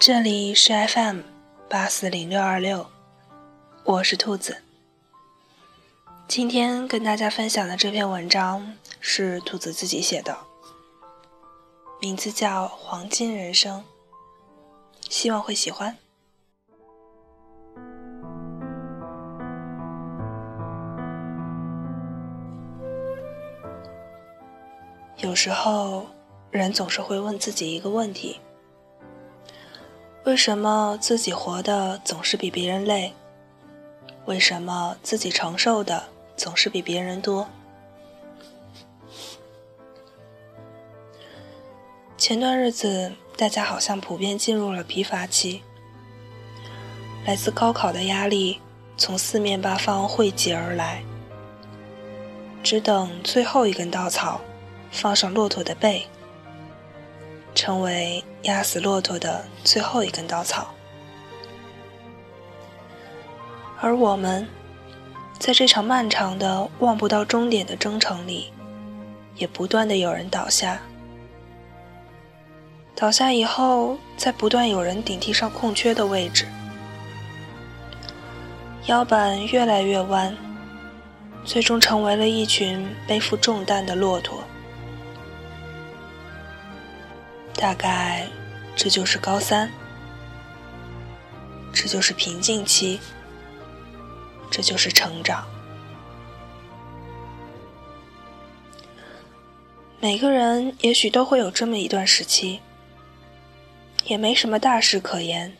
这里是 FM 八四零六二六，我是兔子。今天跟大家分享的这篇文章是兔子自己写的，名字叫《黄金人生》，希望会喜欢。时候，人总是会问自己一个问题。为什么自己活的总是比别人累？为什么自己承受的总是比别人多？前段日子，大家好像普遍进入了疲乏期，来自高考的压力从四面八方汇集而来，只等最后一根稻草，放上骆驼的背。成为压死骆驼的最后一根稻草，而我们，在这场漫长的望不到终点的征程里，也不断的有人倒下，倒下以后，再不断有人顶替上空缺的位置，腰板越来越弯，最终成为了一群背负重担的骆驼。大概，这就是高三，这就是瓶颈期，这就是成长。每个人也许都会有这么一段时期，也没什么大事可言，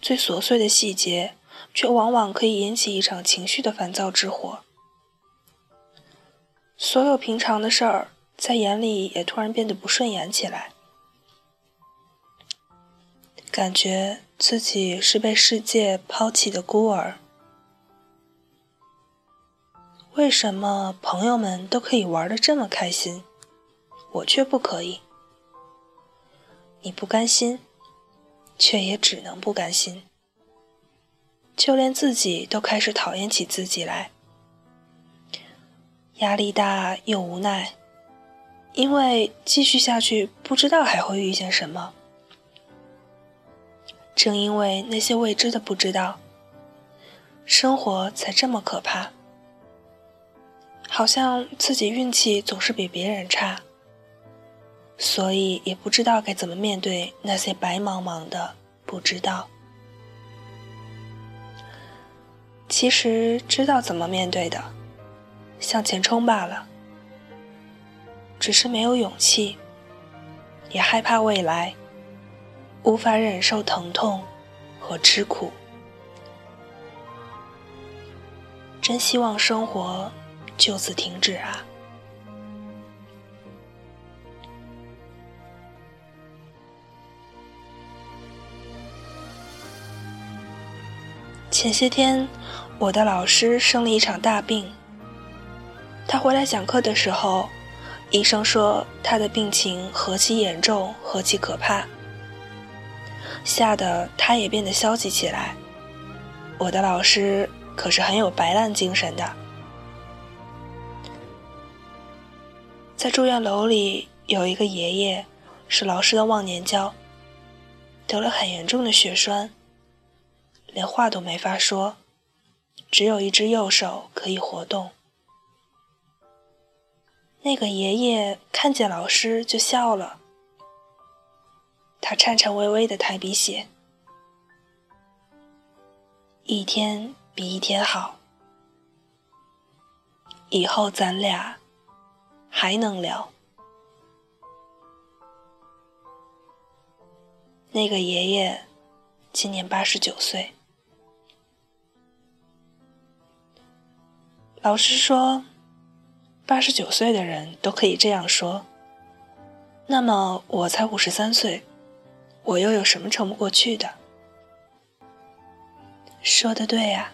最琐碎的细节，却往往可以引起一场情绪的烦躁之火。所有平常的事儿。在眼里也突然变得不顺眼起来，感觉自己是被世界抛弃的孤儿。为什么朋友们都可以玩的这么开心，我却不可以？你不甘心，却也只能不甘心。就连自己都开始讨厌起自己来，压力大又无奈。因为继续下去，不知道还会遇见什么。正因为那些未知的不知道，生活才这么可怕。好像自己运气总是比别人差，所以也不知道该怎么面对那些白茫茫的不知道。其实知道怎么面对的，向前冲罢了。只是没有勇气，也害怕未来，无法忍受疼痛和吃苦。真希望生活就此停止啊！前些天，我的老师生了一场大病，他回来讲课的时候。医生说他的病情何其严重，何其可怕，吓得他也变得消极起来。我的老师可是很有白烂精神的。在住院楼里有一个爷爷，是老师的忘年交，得了很严重的血栓，连话都没法说，只有一只右手可以活动。那个爷爷看见老师就笑了，他颤颤巍巍的抬笔写：“一天比一天好，以后咱俩还能聊。”那个爷爷今年八十九岁，老师说。八十九岁的人都可以这样说，那么我才五十三岁，我又有什么撑不过去的？说的对呀。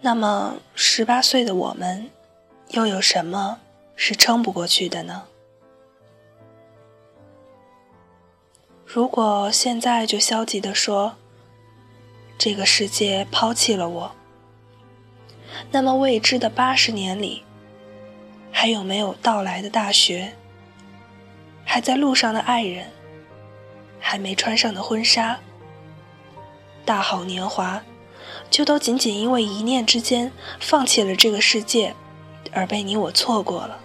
那么十八岁的我们，又有什么是撑不过去的呢？如果现在就消极的说，这个世界抛弃了我，那么未知的八十年里，还有没有到来的大学？还在路上的爱人？还没穿上的婚纱？大好年华，就都仅仅因为一念之间放弃了这个世界，而被你我错过了。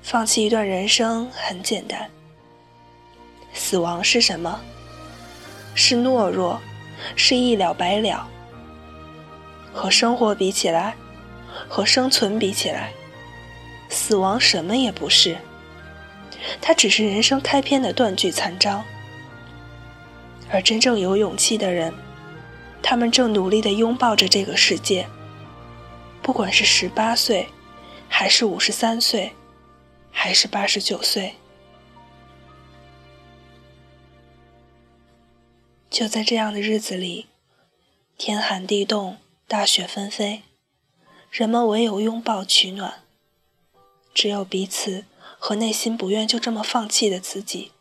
放弃一段人生很简单。死亡是什么？是懦弱，是一了百了。和生活比起来，和生存比起来，死亡什么也不是。它只是人生开篇的断句残章。而真正有勇气的人，他们正努力地拥抱着这个世界。不管是十八岁，还是五十三岁，还是八十九岁，就在这样的日子里，天寒地冻。大雪纷飞，人们唯有拥抱取暖。只有彼此和内心不愿就这么放弃的自己，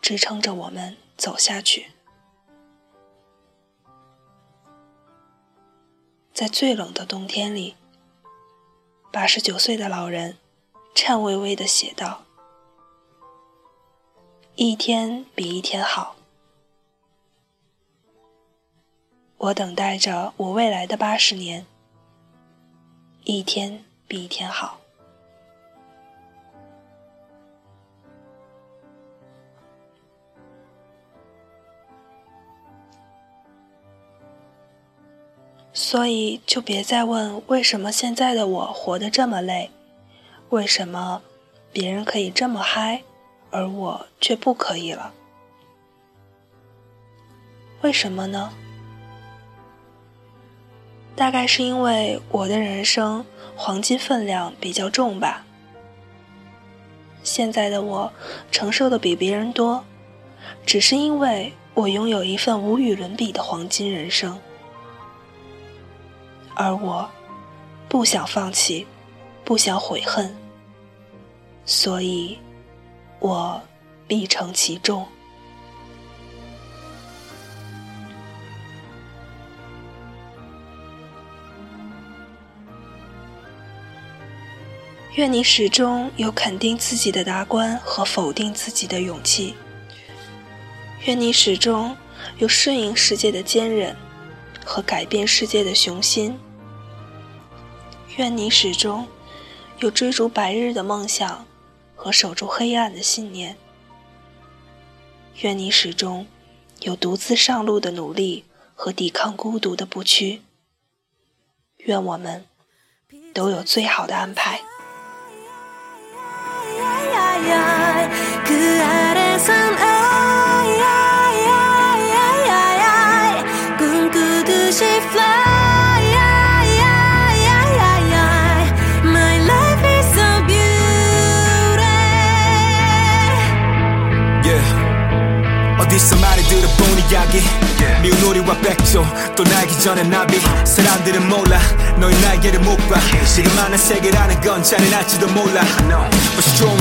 支撑着我们走下去。在最冷的冬天里，八十九岁的老人颤巍巍地写道：“一天比一天好。”我等待着我未来的八十年，一天比一天好。所以，就别再问为什么现在的我活得这么累，为什么别人可以这么嗨，而我却不可以了？为什么呢？大概是因为我的人生黄金分量比较重吧。现在的我承受的比别人多，只是因为我拥有一份无与伦比的黄金人生，而我不想放弃，不想悔恨，所以，我必承其重。愿你始终有肯定自己的达观和否定自己的勇气。愿你始终有顺应世界的坚韧和改变世界的雄心。愿你始终有追逐白日的梦想和守住黑暗的信念。愿你始终有独自上路的努力和抵抗孤独的不屈。愿我们都有最好的安排。 어디서 많이 들어 본 이야기? 미운 우리와 백조 또 날기 전에 나비. 사람들은 몰라 너의 날개를 못봐. 지금 많은 세계라는 건 잔인할지도 몰라. But strong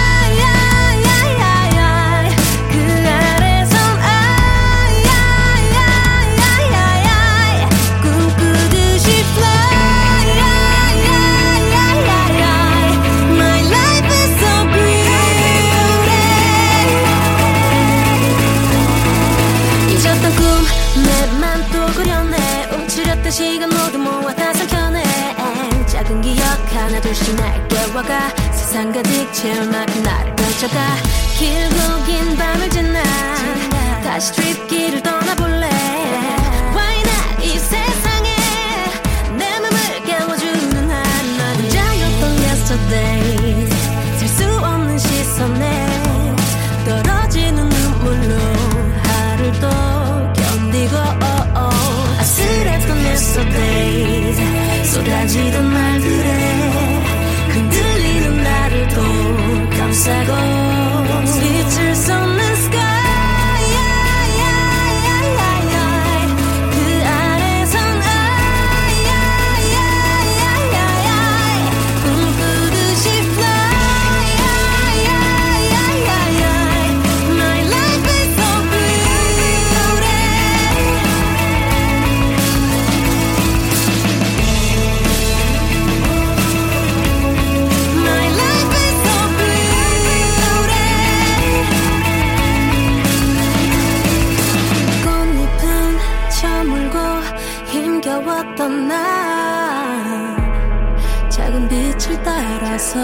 채울 만큼 나를 펼쳐가 길고 긴 밤을 지나 다시 트립길을 떠나볼래? Why 이 세상에 내 맘을 깨워주는 하나 혼자였던 yesterday 셀수 없는 시선에 떨어지는 눈물로 하루를 또 견디고 아슬했던 yesterday 쏟아지던 말들에 힘겨웠던 날 작은 빛을 따라서